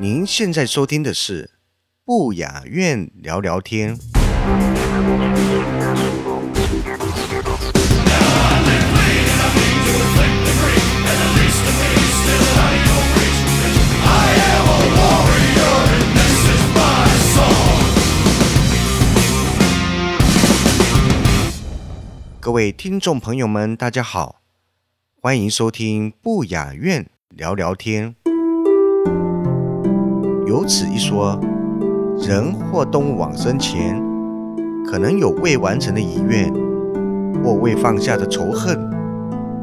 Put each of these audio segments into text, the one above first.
您现在收听的是不雅院聊聊天。各位听众朋友们，大家好，欢迎收听不雅院聊聊天。有此一说，人或动物往生前，可能有未完成的遗愿，或未放下的仇恨，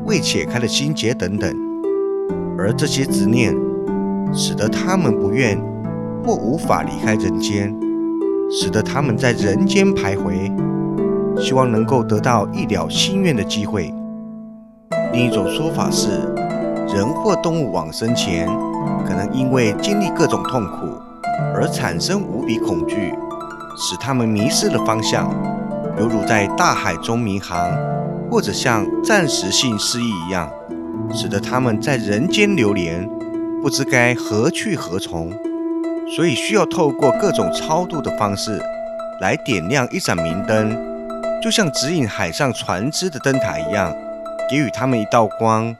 未解开的心结等等，而这些执念，使得他们不愿或无法离开人间，使得他们在人间徘徊，希望能够得到一了心愿的机会。另一种说法是，人或动物往生前。可能因为经历各种痛苦而产生无比恐惧，使他们迷失了方向，犹如在大海中迷航，或者像暂时性失忆一样，使得他们在人间流连，不知该何去何从。所以需要透过各种超度的方式来点亮一盏明灯，就像指引海上船只的灯塔一样，给予他们一道光，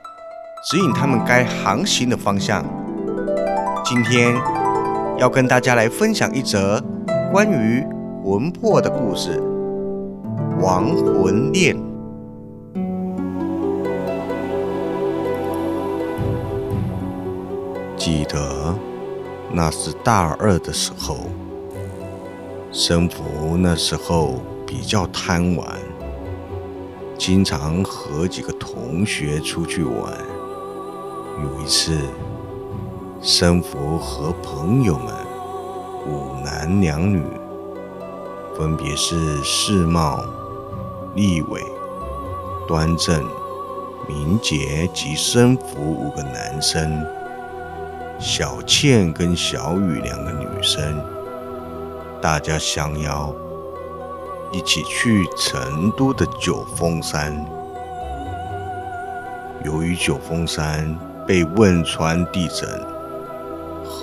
指引他们该航行的方向。今天要跟大家来分享一则关于魂魄的故事——亡魂恋。记得那是大二的时候，生福那时候比较贪玩，经常和几个同学出去玩。有一次。生福和朋友们五男两女，分别是世茂、立伟、端正、明杰及生福五个男生，小倩跟小雨两个女生，大家相邀一起去成都的九峰山。由于九峰山被汶川地震。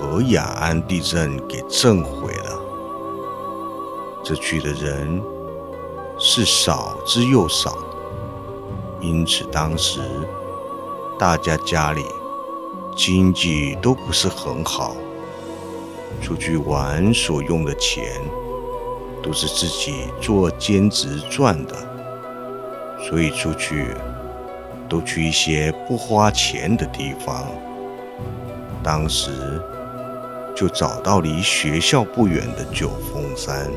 和雅安地震给震毁了，这去的人是少之又少，因此当时大家家里经济都不是很好，出去玩所用的钱都是自己做兼职赚的，所以出去都去一些不花钱的地方。当时。就找到离学校不远的九峰山，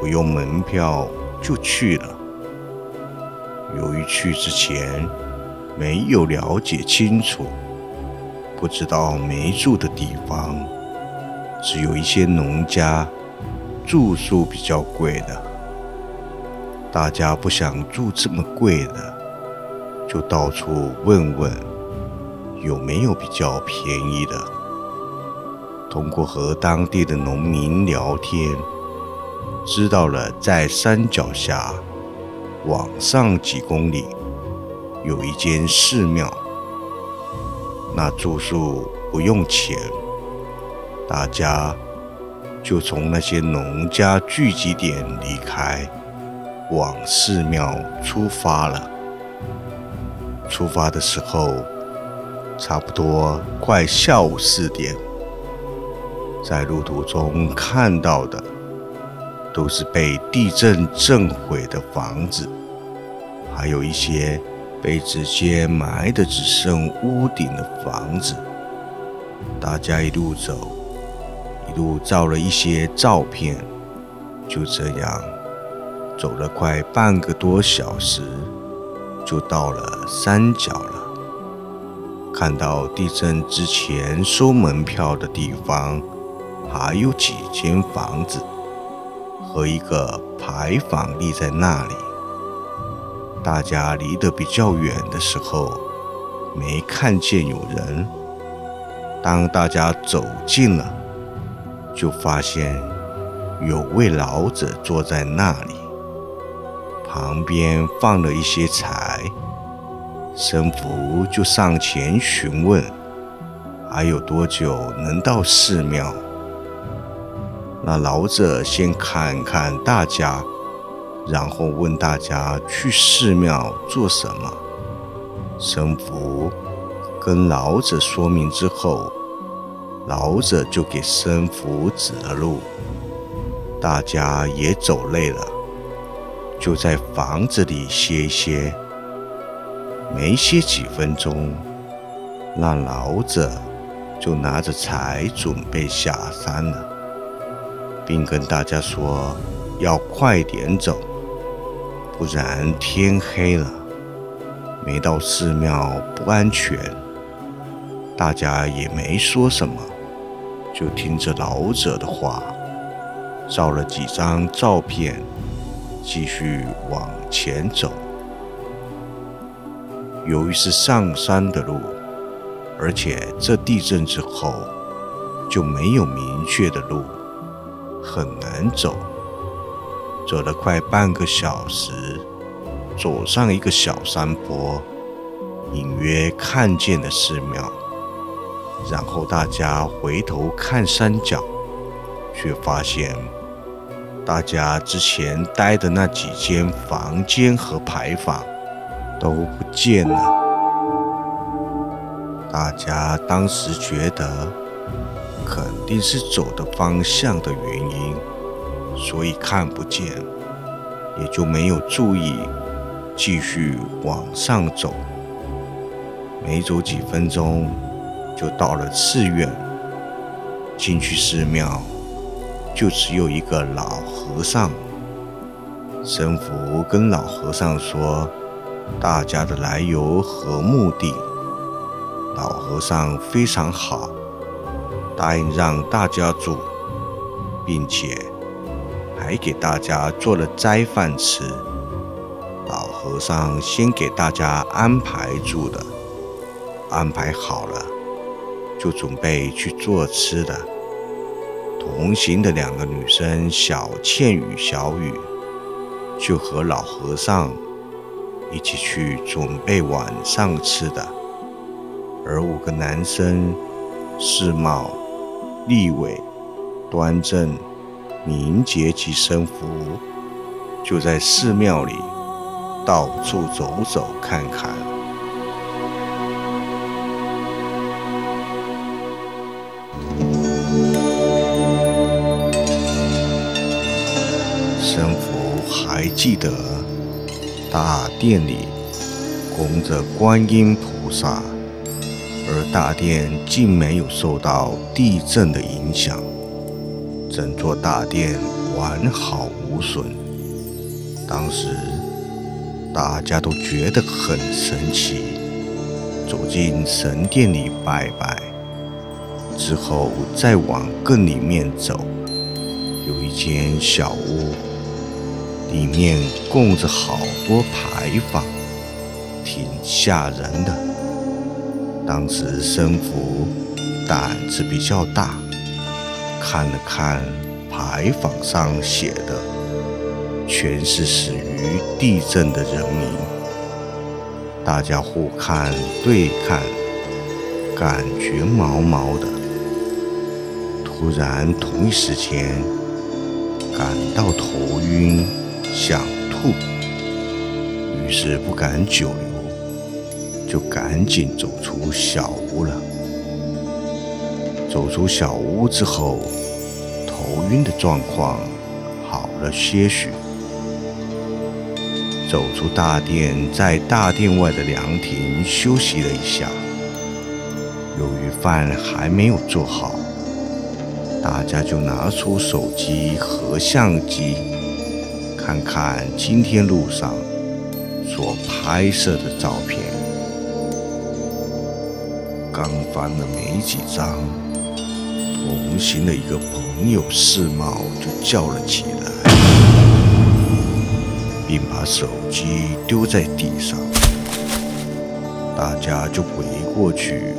不用门票就去了。由于去之前没有了解清楚，不知道没住的地方，只有一些农家住宿比较贵的。大家不想住这么贵的，就到处问问有没有比较便宜的。通过和当地的农民聊天，知道了在山脚下往上几公里有一间寺庙，那住宿不用钱，大家就从那些农家聚集点离开，往寺庙出发了。出发的时候，差不多快下午四点。在路途中看到的，都是被地震震毁的房子，还有一些被直接埋的只剩屋顶的房子。大家一路走，一路照了一些照片，就这样走了快半个多小时，就到了山脚了。看到地震之前收门票的地方，还有几间房子和一个牌坊立在那里。大家离得比较远的时候，没看见有人。当大家走近了，就发现有位老者坐在那里，旁边放了一些柴。神父就上前询问，还有多久能到寺庙？那老者先看看大家，然后问大家去寺庙做什么。神父跟老者说明之后，老者就给神父指了路。大家也走累了，就在房子里歇一歇。没歇几分钟，那老者就拿着柴准备下山了，并跟大家说要快点走，不然天黑了，没到寺庙不安全。大家也没说什么，就听着老者的话，照了几张照片，继续往前走。由于是上山的路，而且这地震之后就没有明确的路，很难走。走了快半个小时，走上一个小山坡，隐约看见了寺庙。然后大家回头看山脚，却发现大家之前待的那几间房间和牌坊。都不见了。大家当时觉得肯定是走的方向的原因，所以看不见，也就没有注意，继续往上走。没走几分钟，就到了寺院。进去寺庙，就只有一个老和尚。神父跟老和尚说。大家的来由和目的，老和尚非常好，答应让大家住，并且还给大家做了斋饭吃。老和尚先给大家安排住的，安排好了，就准备去做吃的。同行的两个女生小倩与小雨，就和老和尚。一起去准备晚上吃的，而五个男生世茂、立伟、端正、明洁及生福，就在寺庙里到处走走看看。生福还记得。大殿里供着观音菩萨，而大殿竟没有受到地震的影响，整座大殿完好无损。当时大家都觉得很神奇。走进神殿里拜拜之后，再往更里面走，有一间小屋。里面供着好多牌坊，挺吓人的。当时生福胆子比较大，看了看牌坊上写的，全是死于地震的人民。大家互看对看，感觉毛毛的。突然，同一时间感到头晕。想吐，于是不敢久留，就赶紧走出小屋了。走出小屋之后，头晕的状况好了些许。走出大殿，在大殿外的凉亭休息了一下。由于饭还没有做好，大家就拿出手机和相机。看看今天路上所拍摄的照片。刚翻了没几张，同行的一个朋友世茂就叫了起来，并把手机丢在地上。大家就围过去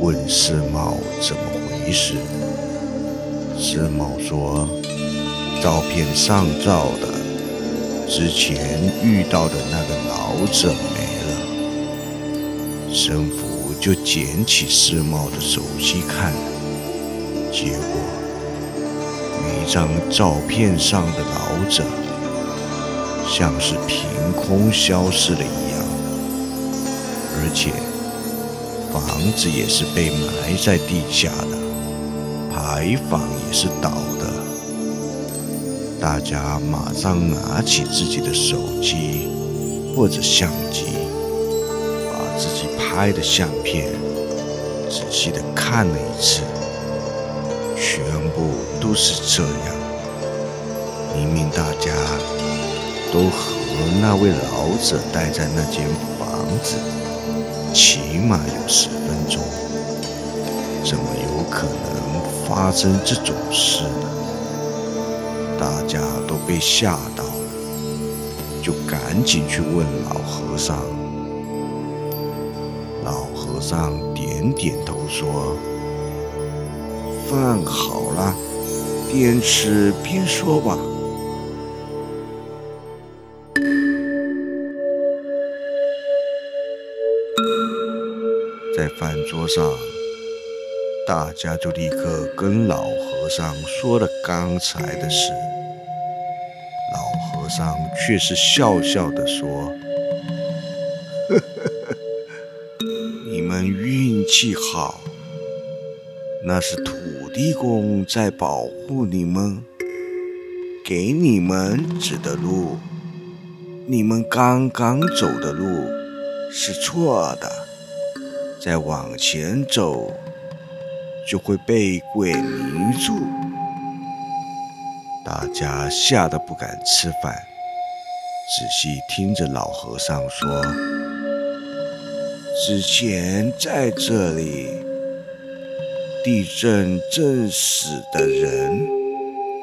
问世茂怎么回事。世茂说：“照片上照的之前遇到的那个老者没了。”神父。就捡起世茂的手机看，结果每张照片上的老者像是凭空消失了一样，而且房子也是被埋在地下的，牌坊也是倒的。大家马上拿起自己的手机或者相机。自己拍的相片，仔细的看了一次，全部都是这样。明明大家都和那位老者待在那间房子，起码有十分钟，怎么有可能发生这种事呢？大家都被吓到了，就赶紧去问老和尚。上点点头说：“饭好了，边吃边说吧。”在饭桌上，大家就立刻跟老和尚说了刚才的事。老和尚却是笑笑的说。运气好，那是土地公在保护你们，给你们指的路。你们刚刚走的路是错的，再往前走就会被鬼迷住。大家吓得不敢吃饭，仔细听着老和尚说。之前在这里地震震死的人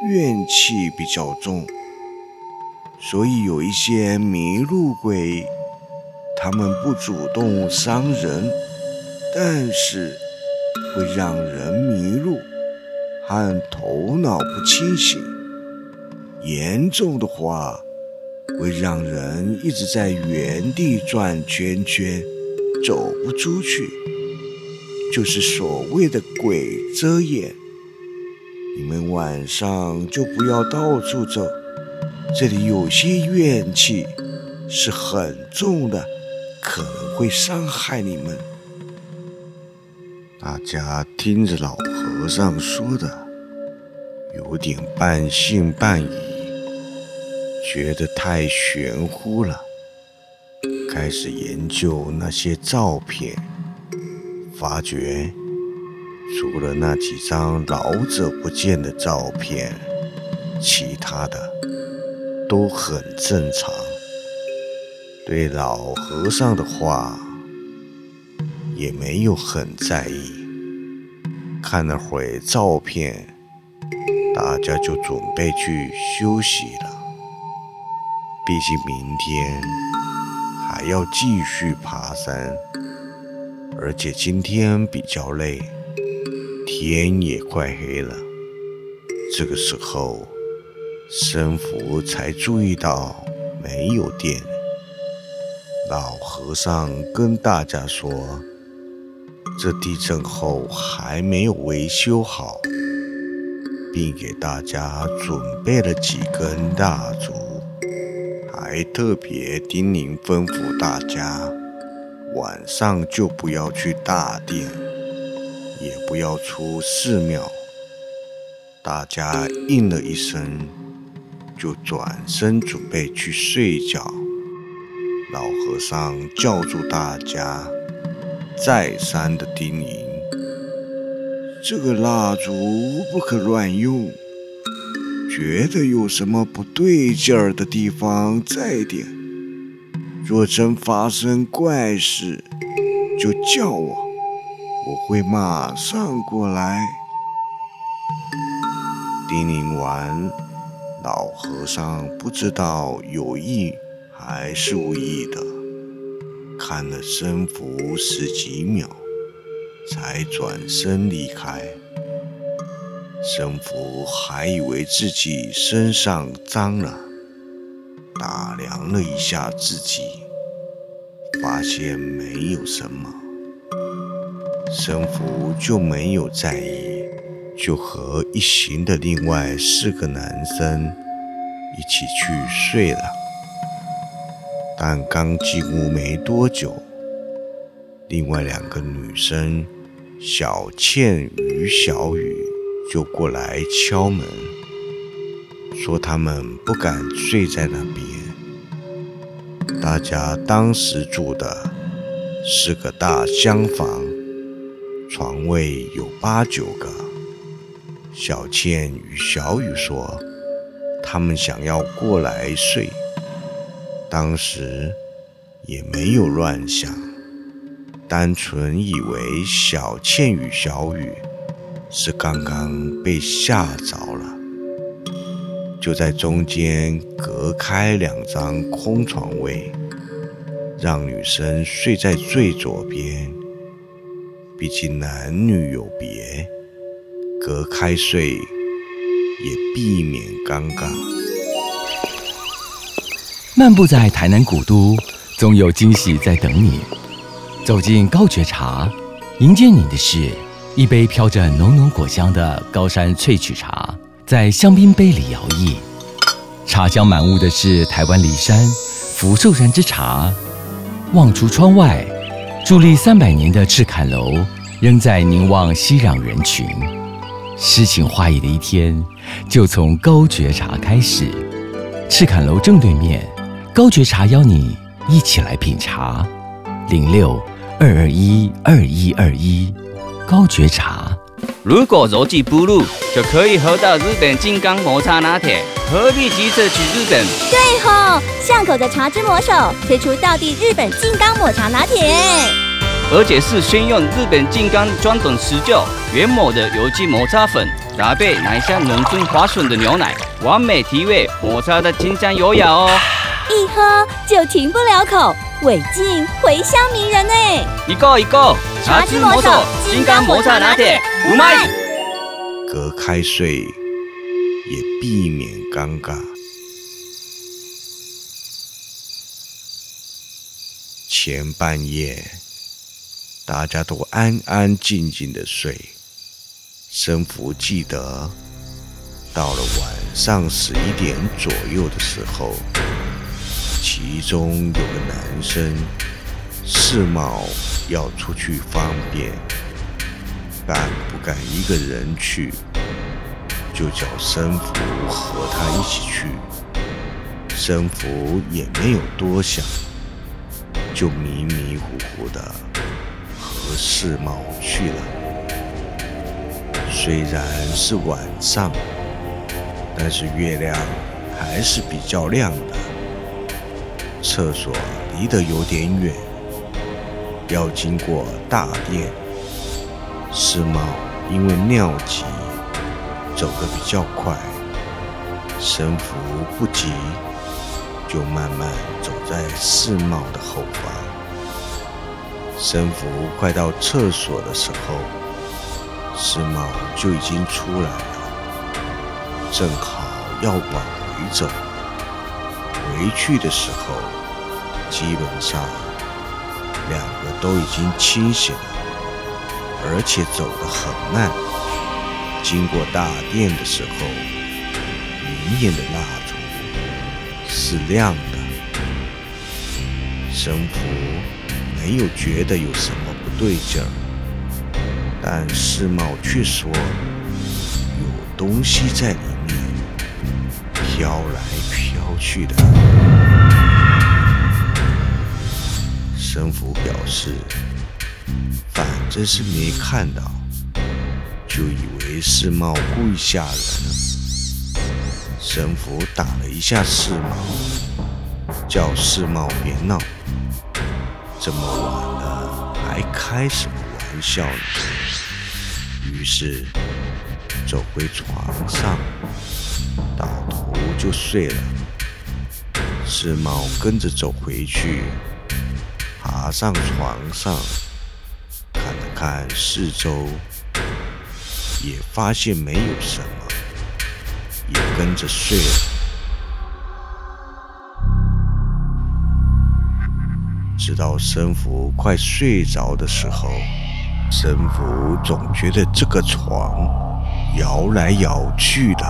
怨气比较重，所以有一些迷路鬼，他们不主动伤人，但是会让人迷路和头脑不清醒，严重的话会让人一直在原地转圈圈。走不出去，就是所谓的鬼遮眼。你们晚上就不要到处走，这里有些怨气是很重的，可能会伤害你们。大家听着老和尚说的，有点半信半疑，觉得太玄乎了。开始研究那些照片，发觉除了那几张老者不见的照片，其他的都很正常。对老和尚的话也没有很在意。看了会照片，大家就准备去休息了。毕竟明天。还要继续爬山，而且今天比较累，天也快黑了。这个时候，神父才注意到没有电。老和尚跟大家说：“这地震后还没有维修好，并给大家准备了几根蜡烛。”还特别叮咛吩咐大家，晚上就不要去大殿，也不要出寺庙。大家应了一声，就转身准备去睡觉。老和尚叫住大家，再三的叮咛：这个蜡烛不可乱用。觉得有什么不对劲儿的地方再点，若真发生怪事，就叫我，我会马上过来。叮咛完，老和尚不知道有意还是无意的，看了僧服十几秒，才转身离开。神父还以为自己身上脏了，打量了一下自己，发现没有什么，神父就没有在意。就和一行的另外四个男生一起去睡了，但刚进屋没多久，另外两个女生小倩与小雨就过来敲门，说他们不敢睡在那边。大家当时住的是个大厢房，床位有八九个。小倩与小雨说：“他们想要过来睡，当时也没有乱想，单纯以为小倩与小雨是刚刚被吓着了，就在中间隔开两张空床位，让女生睡在最左边，毕竟男女有别。”隔开睡，也避免尴尬。漫步在台南古都，总有惊喜在等你。走进高觉茶，迎接你的是一杯飘着浓浓果香的高山萃取茶，在香槟杯里摇曳。茶香满屋的是台湾梨山福寿山之茶。望出窗外，伫立三百年的赤坎楼，仍在凝望熙攘人群。诗情画意的一天，就从高觉茶开始。赤坎楼正对面，高觉茶邀你一起来品茶。零六二二一二一二一，高觉茶。如果逻辑不入，就可以喝到日本金刚抹茶拿铁，何必急着去日本？对吼，巷口的茶之魔手推出道地日本金刚抹茶拿铁。而且是先用日本金刚专等持久原抹的有机抹茶粉，搭配奶香浓醇滑顺的牛奶，完美提味，抹茶的清香优雅哦。一喝就停不了口，尾劲回香名人呢。一个一个，茶之魔手金刚抹茶拿铁，五麦。隔开睡，也避免尴尬。前半夜。大家都安安静静的睡。生福记得，到了晚上十一点左右的时候，其中有个男生世茂要出去方便，敢不敢一个人去？就叫生福和他一起去。生福也没有多想，就迷迷糊糊的和。世茂去了，虽然是晚上，但是月亮还是比较亮的。厕所离得有点远，要经过大殿。世茂因为尿急，走得比较快，神符不急，就慢慢走在世茂的后方。神符快到厕所的时候，世茂就已经出来了，正好要往回走。回去的时候，基本上两个都已经清醒了，而且走得很慢。经过大殿的时候，明眼的蜡烛是亮的，神婆。没有觉得有什么不对劲儿，但世茂却说有东西在里面飘来飘去的。神父表示，反正是没看到，就以为世茂故意吓人。神父打了一下世茂，叫世茂别闹。这么晚了，还开什么玩笑呢？于是走回床上，倒头就睡了。世茂跟着走回去，爬上床上，看了看四周，也发现没有什么，也跟着睡了。直到神福快睡着的时候，神福总觉得这个床摇来摇去的。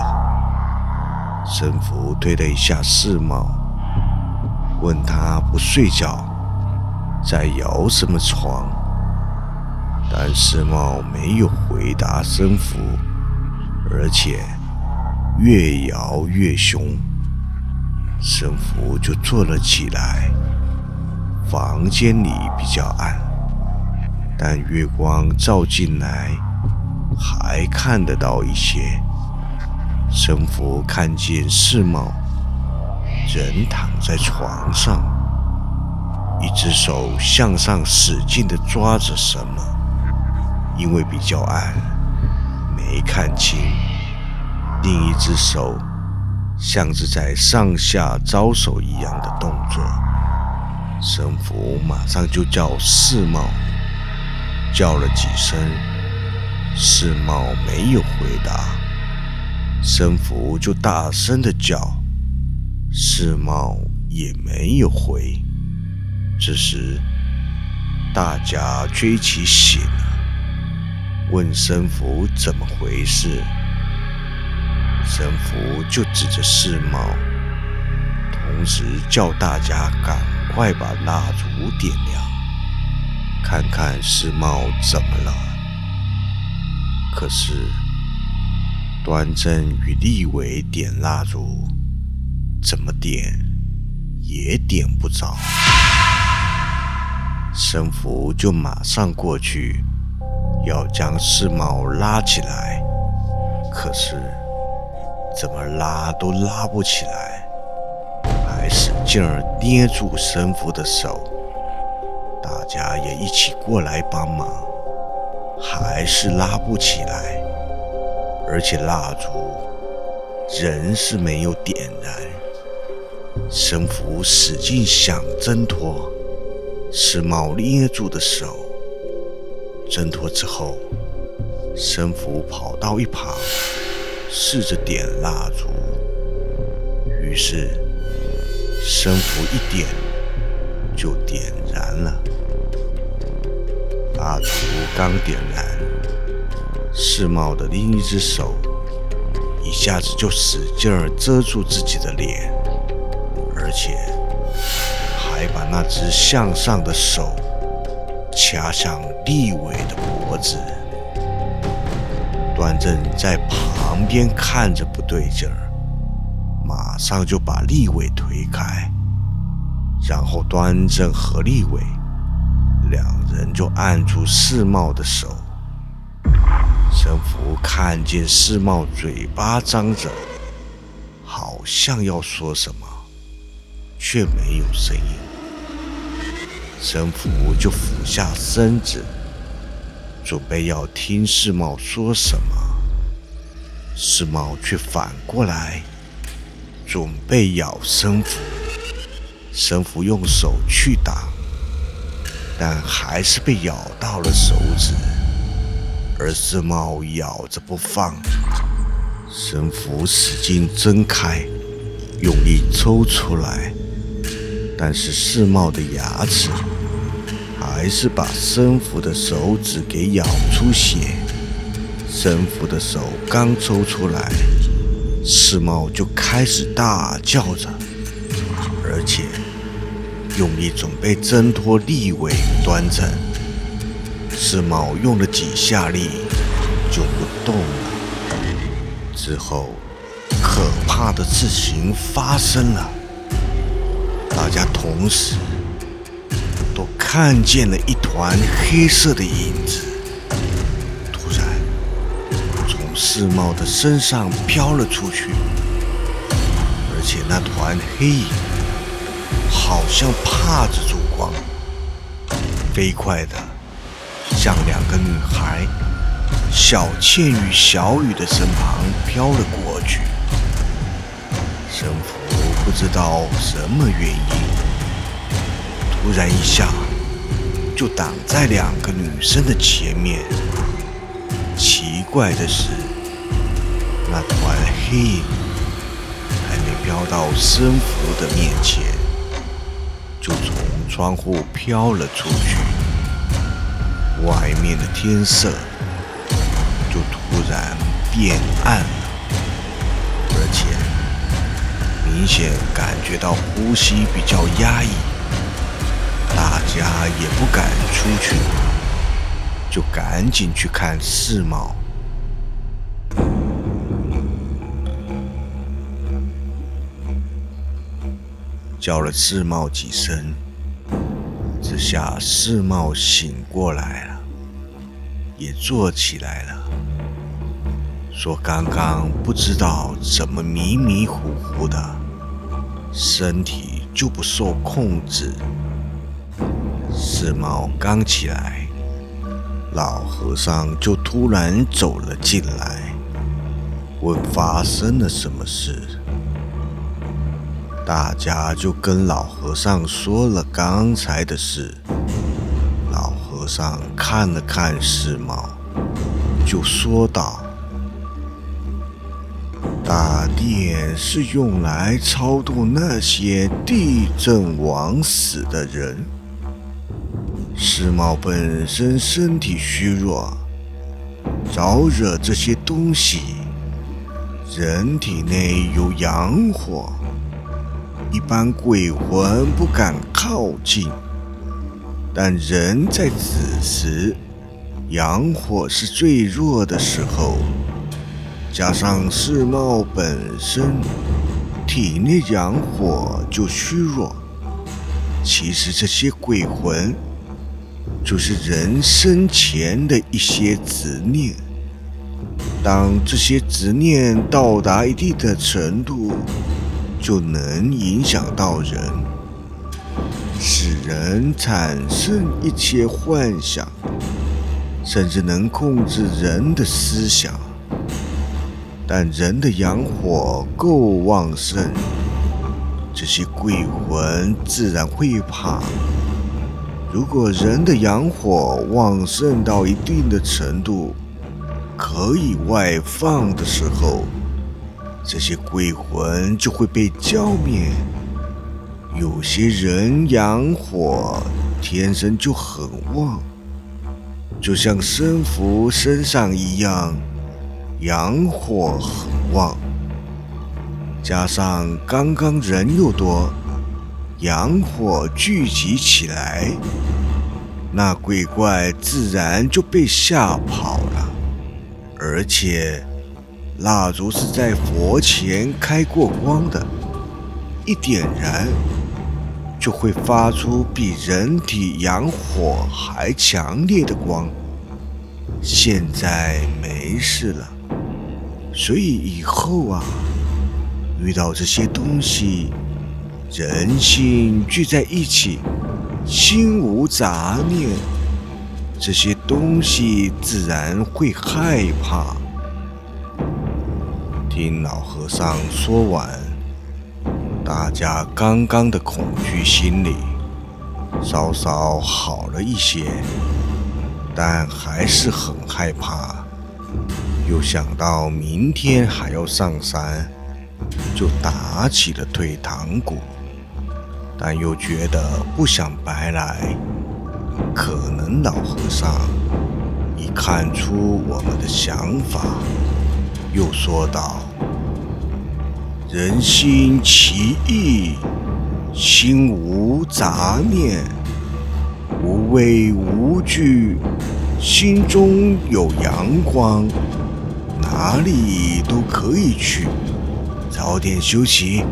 神福推了一下世茂。问他不睡觉，在摇什么床？但世茂没有回答生福，而且越摇越凶。生福就坐了起来。房间里比较暗，但月光照进来，还看得到一些。生福看见世茂。人躺在床上，一只手向上使劲地抓着什么，因为比较暗，没看清。另一只手像是在上下招手一样的动作。神父马上就叫世茂，叫了几声，世茂没有回答，神父就大声的叫。世茂也没有回。这时，大家追起醒了，问神父怎么回事。神父就指着世茂，同时叫大家赶快把蜡烛点亮，看看世茂怎么了。可是，端正与立伟点蜡烛。怎么点也点不着，神父就马上过去，要将世茂拉起来，可是怎么拉都拉不起来，还使劲儿捏住神父的手。大家也一起过来帮忙，还是拉不起来，而且蜡烛仍是没有点燃。神父使劲想挣脱，世茂捏住的手。挣脱之后，神父跑到一旁，试着点蜡烛。于是，神父一点就点燃了。蜡烛刚点燃，世茂的另一只手一下子就使劲儿遮住自己的脸。而且还把那只向上的手掐向立伟的脖子。端正在旁边看着不对劲儿，马上就把立伟推开，然后端正和立伟两人就按住世茂的手。神符看见世茂嘴巴张着，好像要说什么。却没有声音，神父就俯下身子，准备要听世茂说什么。世茂却反过来，准备咬神父。神父用手去挡，但还是被咬到了手指，而世茂咬着不放。神父使劲睁开，用力抽出来。但是世茂的牙齿还是把生福的手指给咬出血。生福的手刚抽出来，世茂就开始大叫着，而且用力准备挣脱立伟端正。世茂用了几下力就不动了。之后，可怕的事情发生了。大家同时都看见了一团黑色的影子，突然从世茂的身上飘了出去，而且那团黑影好像怕着烛光，飞快的向两个女孩小倩与小雨的身旁飘了过去。神父不知道什么原因，突然一下就挡在两个女生的前面。奇怪的是，那团黑影还没飘到生福的面前，就从窗户飘了出去。外面的天色就突然变暗了，而且明显感觉到呼吸比较压抑，大家也不敢出去，就赶紧去看世贸。叫了世贸几声，这下世贸醒过来了，也坐起来了，说刚刚不知道怎么迷迷糊糊的，身体就不受控制。世贸刚起来，老和尚就突然走了进来，问发生了什么事。大家就跟老和尚说了刚才的事。老和尚看了看世贸，就说道：“大殿是用来超度那些地震枉死的人。世贸本身身体虚弱，招惹这些东西，人体内有阳火。”一般鬼魂不敢靠近，但人在此时阳火是最弱的时候，加上世茂本身体内阳火就虚弱，其实这些鬼魂就是人生前的一些执念。当这些执念到达一定的程度，就能影响到人，使人产生一些幻想，甚至能控制人的思想。但人的阳火够旺盛，这些鬼魂自然会怕。如果人的阳火旺盛到一定的程度，可以外放的时候。这些鬼魂就会被浇灭。有些人阳火天生就很旺，就像生福身上一样，阳火很旺。加上刚刚人又多，阳火聚集起来，那鬼怪自然就被吓跑了，而且。蜡烛是在佛前开过光的，一点燃就会发出比人体阳火还强烈的光。现在没事了，所以以后啊，遇到这些东西，人心聚在一起，心无杂念，这些东西自然会害怕。听老和尚说完，大家刚刚的恐惧心理稍稍好了一些，但还是很害怕。又想到明天还要上山，就打起了退堂鼓。但又觉得不想白来，可能老和尚已看出我们的想法。又说道：“人心其意，心无杂念，无畏无惧，心中有阳光，哪里都可以去。早点休息，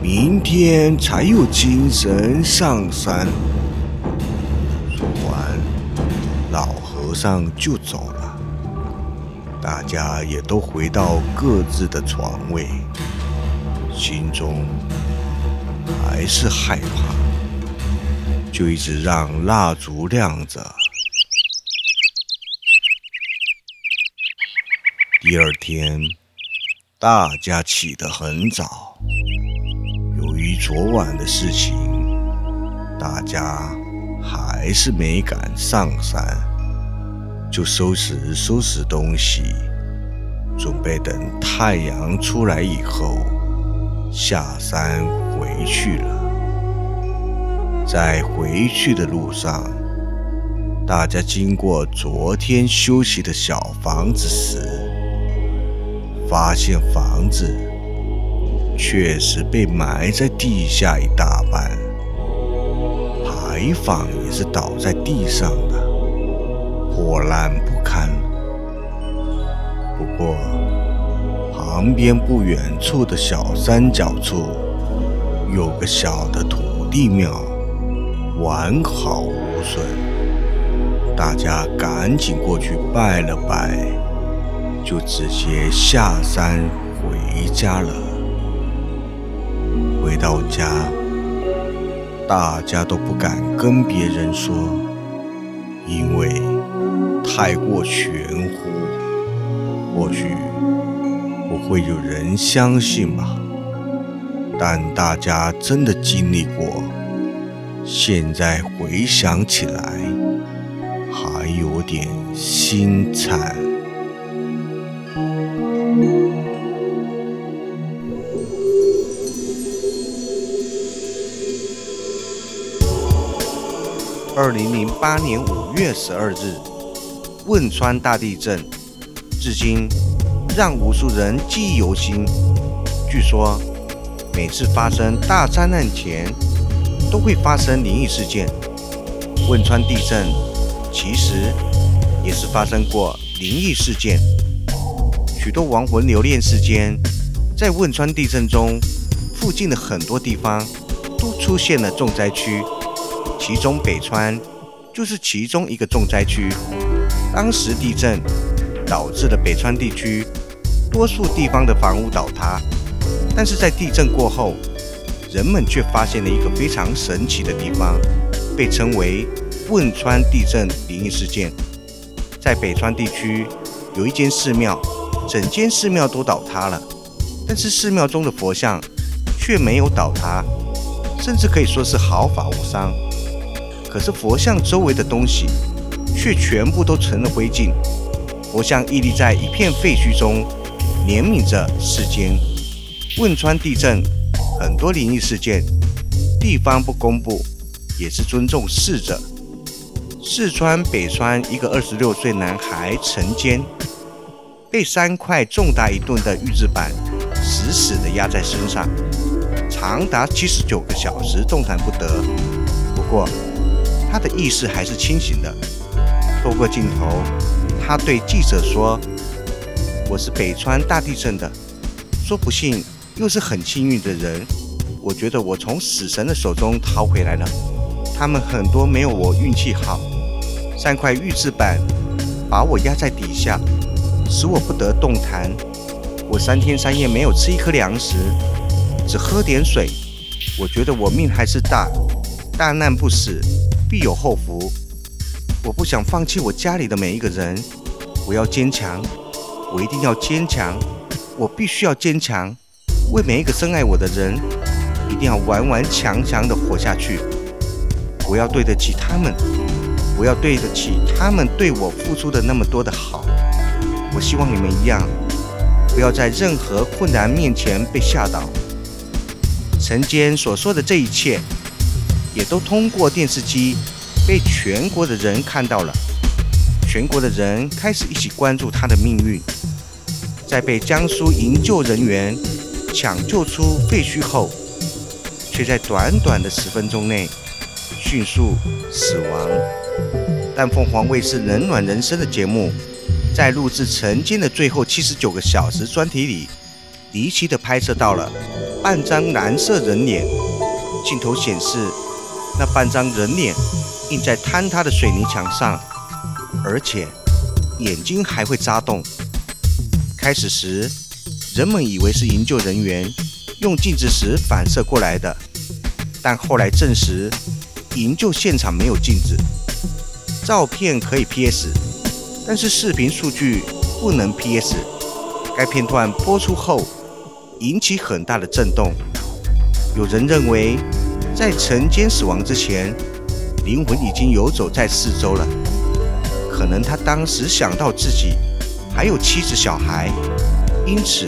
明天才有精神上山。”说完，老和尚就走了。大家也都回到各自的床位，心中还是害怕，就一直让蜡烛亮着，第二天，大家起得很早。由于昨晚的事情，大家还是没敢上山，就收拾收拾东西，准备等太阳出来以后下山回去了。在回去的路上，大家经过昨天休息的小房子时，发现房子确实被埋在地下一大半，牌坊也是倒在地上的，破烂不堪。不过，旁边不远处的小山脚处有个小的土地庙，完好无损。大家赶紧过去拜了拜。就直接下山回家了。回到家，大家都不敢跟别人说，因为太过玄乎，或许不会有人相信吧。但大家真的经历过，现在回想起来，还有点心惨。二零零八年五月十二日，汶川大地震，至今让无数人记忆犹新。据说，每次发生大灾难前，都会发生灵异事件。汶川地震其实也是发生过灵异事件，许多亡魂留恋世间。在汶川地震中，附近的很多地方都出现了重灾区。其中北川就是其中一个重灾区。当时地震导致了北川地区多数地方的房屋倒塌，但是在地震过后，人们却发现了一个非常神奇的地方，被称为汶川地震灵异事件。在北川地区有一间寺庙，整间寺庙都倒塌了，但是寺庙中的佛像却没有倒塌，甚至可以说是毫发无伤。可是佛像周围的东西却全部都成了灰烬，佛像屹立在一片废墟中，怜悯着世间。汶川地震很多灵异事件，地方不公布，也是尊重逝者。四川北川一个二十六岁男孩陈坚，被三块重达一吨的预制板死死地压在身上，长达七十九个小时动弹不得。不过，他的意识还是清醒的。透过镜头，他对记者说：“我是北川大地震的，说不幸又是很幸运的人。我觉得我从死神的手中逃回来了。他们很多没有我运气好。三块预制板把我压在底下，使我不得动弹。我三天三夜没有吃一颗粮食，只喝点水。我觉得我命还是大，大难不死。”必有后福。我不想放弃我家里的每一个人，我要坚强，我一定要坚强，我必须要坚强，为每一个深爱我的人，一定要顽顽强强地活下去。我要对得起他们，我要对得起他们对我付出的那么多的好。我希望你们一样，不要在任何困难面前被吓倒。陈坚所说的这一切。也都通过电视机被全国的人看到了，全国的人开始一起关注他的命运。在被江苏营救人员抢救出废墟后，却在短短的十分钟内迅速死亡。但凤凰卫视《冷暖人生》的节目在录制曾经的最后七十九个小时专题里，离奇地拍摄到了半张蓝色人脸，镜头显示。那半张人脸印在坍塌的水泥墙上，而且眼睛还会眨动。开始时，人们以为是营救人员用镜子时反射过来的，但后来证实，营救现场没有镜子。照片可以 PS，但是视频数据不能 PS，该片段播出后，引起很大的震动。有人认为，在晨间死亡之前，灵魂已经游走在四周了。可能他当时想到自己还有妻子小孩，因此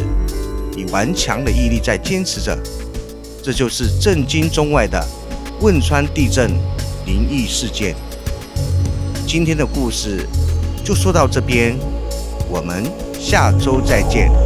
以顽强的毅力在坚持着。这就是震惊中外的汶川地震灵异事件。今天的故事就说到这边，我们下周再见。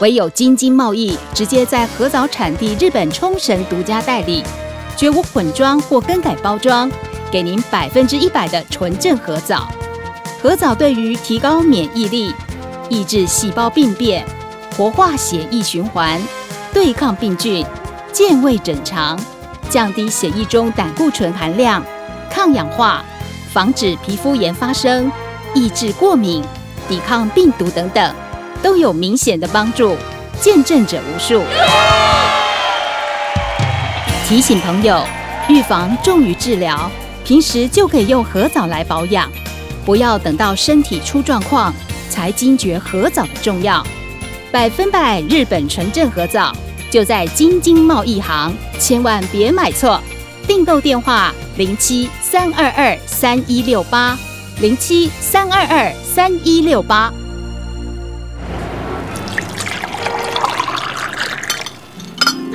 唯有京津贸易直接在合藻产地日本冲绳独家代理，绝无混装或更改包装，给您百分之一百的纯正合藻。合藻对于提高免疫力、抑制细胞病变、活化血液循环、对抗病菌、健胃整肠、降低血液中胆固醇含量、抗氧化、防止皮肤炎发生、抑制过敏、抵抗病毒等等。都有明显的帮助，见证者无数。提醒朋友，预防重于治疗，平时就可以用河藻来保养，不要等到身体出状况才惊觉河藻的重要。百分百日本纯正河藻就在京津贸易行，千万别买错。订购电话：零七三二二三一六八零七三二二三一六八。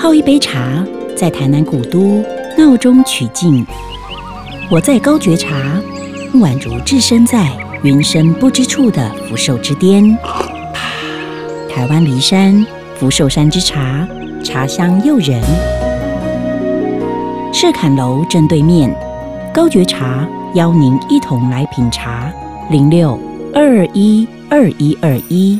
泡一杯茶，在台南古都闹中取静。我在高觉茶，宛如置身在云深不知处的福寿之巅。台湾梨山福寿山之茶，茶香诱人。赤坎楼正对面，高觉茶邀您一同来品茶。零六二二一二一二一。